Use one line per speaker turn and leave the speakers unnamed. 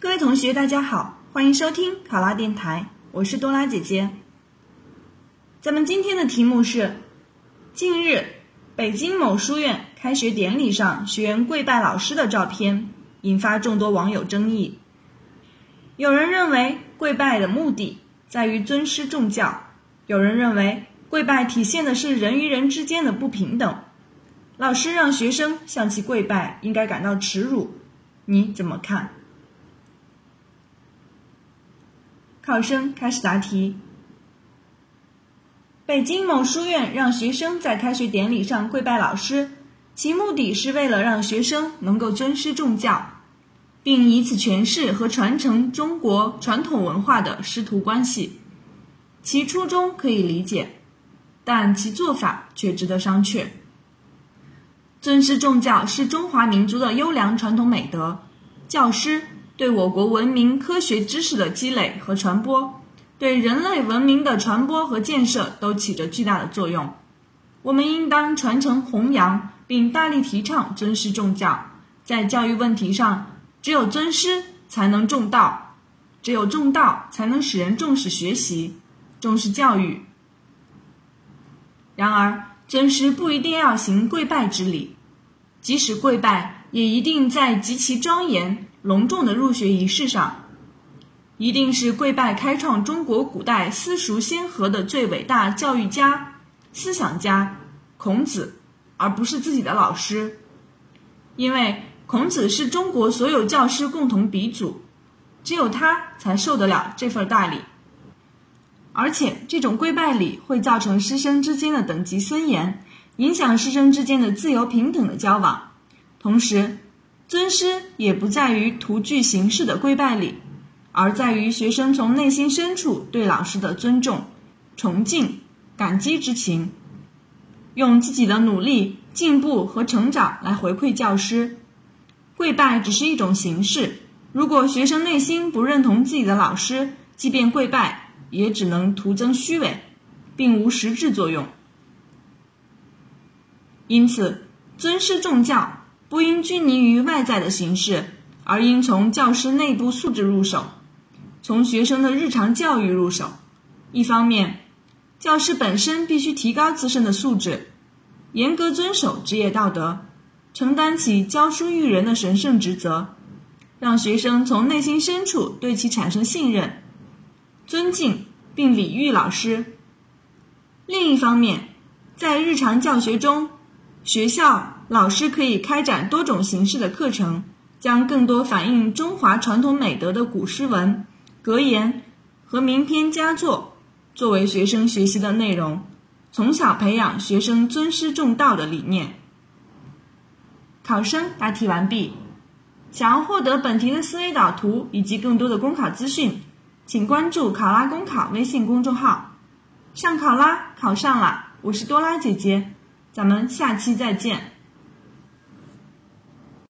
各位同学，大家好，欢迎收听考拉电台，我是多拉姐姐。咱们今天的题目是：近日，北京某书院开学典礼上学员跪拜老师的照片，引发众多网友争议。有人认为跪拜的目的在于尊师重教，有人认为跪拜体现的是人与人之间的不平等。老师让学生向其跪拜，应该感到耻辱。你怎么看？考生开始答题。北京某书院让学生在开学典礼上跪拜老师，其目的是为了让学生能够尊师重教，并以此诠释和传承中国传统文化的师徒关系。其初衷可以理解，但其做法却值得商榷。尊师重教是中华民族的优良传统美德，教师。对我国文明科学知识的积累和传播，对人类文明的传播和建设都起着巨大的作用。我们应当传承弘扬，并大力提倡尊师重教。在教育问题上，只有尊师才能重道，只有重道才能使人重视学习、重视教育。然而，尊师不一定要行跪拜之礼，即使跪拜，也一定在极其庄严。隆重的入学仪式上，一定是跪拜开创中国古代私塾先河的最伟大教育家、思想家孔子，而不是自己的老师。因为孔子是中国所有教师共同鼻祖，只有他才受得了这份大礼。而且，这种跪拜礼会造成师生之间的等级森严，影响师生之间的自由平等的交往，同时。尊师也不在于图具形式的跪拜礼，而在于学生从内心深处对老师的尊重、崇敬、感激之情，用自己的努力、进步和成长来回馈教师。跪拜只是一种形式，如果学生内心不认同自己的老师，即便跪拜，也只能徒增虚伪，并无实质作用。因此，尊师重教。不应拘泥于外在的形式，而应从教师内部素质入手，从学生的日常教育入手。一方面，教师本身必须提高自身的素质，严格遵守职业道德，承担起教书育人的神圣职责，让学生从内心深处对其产生信任、尊敬并礼遇老师。另一方面，在日常教学中，学校。老师可以开展多种形式的课程，将更多反映中华传统美德的古诗文、格言和名篇佳作作为学生学习的内容，从小培养学生尊师重道的理念。考生答题完毕。想要获得本题的思维导图以及更多的公考资讯，请关注“考拉公考”微信公众号。上考拉，考上了！我是多拉姐姐，咱们下期再见。